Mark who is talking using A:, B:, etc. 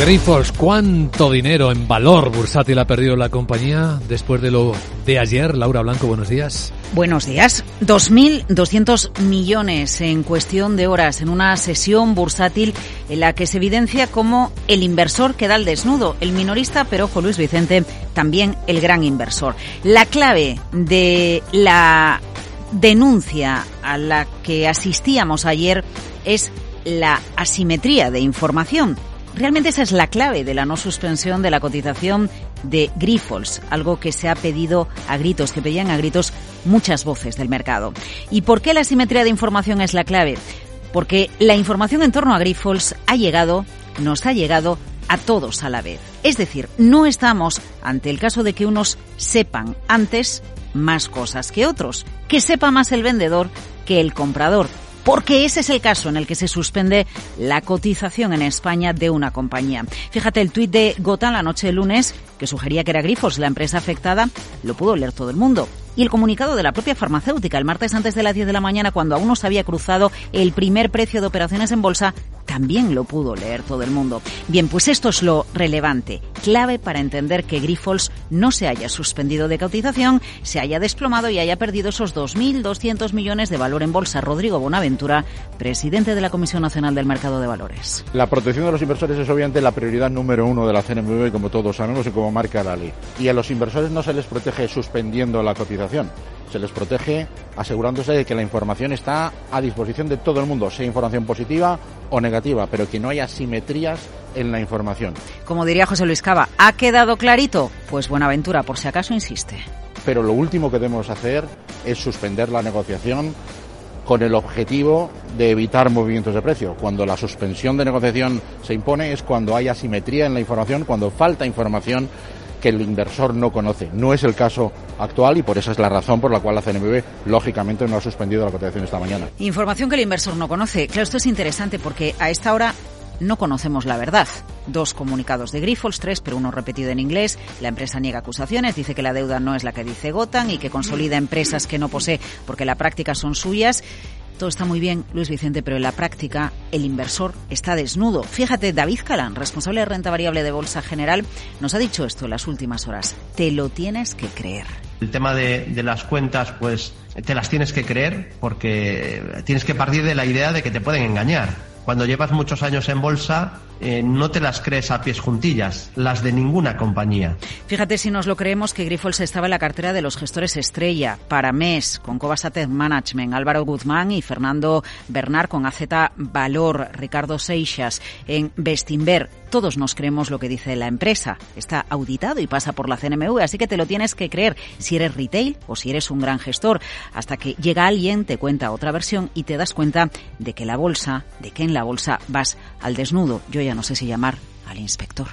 A: Grifols, ¿cuánto dinero en valor bursátil ha perdido la compañía después de lo de ayer? Laura Blanco, buenos días.
B: Buenos días. 2.200 millones en cuestión de horas en una sesión bursátil en la que se evidencia como el inversor queda al desnudo, el minorista, pero ojo Luis Vicente, también el gran inversor. La clave de la denuncia a la que asistíamos ayer es la asimetría de información Realmente esa es la clave de la no suspensión de la cotización de Grifols, algo que se ha pedido a gritos, que pedían a gritos muchas voces del mercado. ¿Y por qué la simetría de información es la clave? Porque la información en torno a Grifols ha llegado, nos ha llegado a todos a la vez. Es decir, no estamos ante el caso de que unos sepan antes más cosas que otros, que sepa más el vendedor que el comprador porque ese es el caso en el que se suspende la cotización en España de una compañía. Fíjate, el tuit de Gotan la noche de lunes, que sugería que era Grifos la empresa afectada, lo pudo leer todo el mundo. Y el comunicado de la propia farmacéutica el martes antes de las 10 de la mañana, cuando aún no se había cruzado el primer precio de operaciones en bolsa, también lo pudo leer todo el mundo. Bien, pues esto es lo relevante, clave para entender que Grifols no se haya suspendido de cotización, se haya desplomado y haya perdido esos 2.200 millones de valor en bolsa. Rodrigo Bonaventura, presidente de la Comisión Nacional del Mercado de Valores.
C: La protección de los inversores es obviamente la prioridad número uno de la CNMV, como todos sabemos y como marca la ley. Y a los inversores no se les protege suspendiendo la cotización se les protege asegurándose de que la información está a disposición de todo el mundo, sea información positiva o negativa, pero que no haya simetrías en la información.
B: Como diría José Luis Cava, ¿ha quedado clarito? Pues Buenaventura, por si acaso, insiste.
C: Pero lo último que debemos hacer es suspender la negociación con el objetivo de evitar movimientos de precio. Cuando la suspensión de negociación se impone es cuando hay asimetría en la información, cuando falta información que el inversor no conoce. No es el caso actual y por esa es la razón por la cual la CNBV lógicamente no ha suspendido la cotización esta mañana.
B: Información que el inversor no conoce. Claro, esto es interesante porque a esta hora no conocemos la verdad. Dos comunicados de Grifols, tres, pero uno repetido en inglés. La empresa niega acusaciones, dice que la deuda no es la que dice Gotan y que consolida empresas que no posee porque la práctica son suyas. Todo está muy bien, Luis Vicente, pero en la práctica el inversor está desnudo. Fíjate, David Calán, responsable de renta variable de Bolsa General, nos ha dicho esto en las últimas horas. Te lo tienes que creer.
D: El tema de, de las cuentas, pues te las tienes que creer porque tienes que partir de la idea de que te pueden engañar. Cuando llevas muchos años en bolsa, eh, no te las crees a pies juntillas, las de ninguna compañía.
B: Fíjate si nos lo creemos que Grifols estaba en la cartera de los gestores estrella, para MES, con Cobas Management, Álvaro Guzmán y Fernando Bernard con AZ Valor, Ricardo Seixas en Bestinver. Todos nos creemos lo que dice la empresa. Está auditado y pasa por la CNMV, así que te lo tienes que creer si eres retail o si eres un gran gestor, hasta que llega alguien, te cuenta otra versión y te das cuenta de que la bolsa, de que en en la bolsa vas al desnudo. Yo ya no sé si llamar al inspector.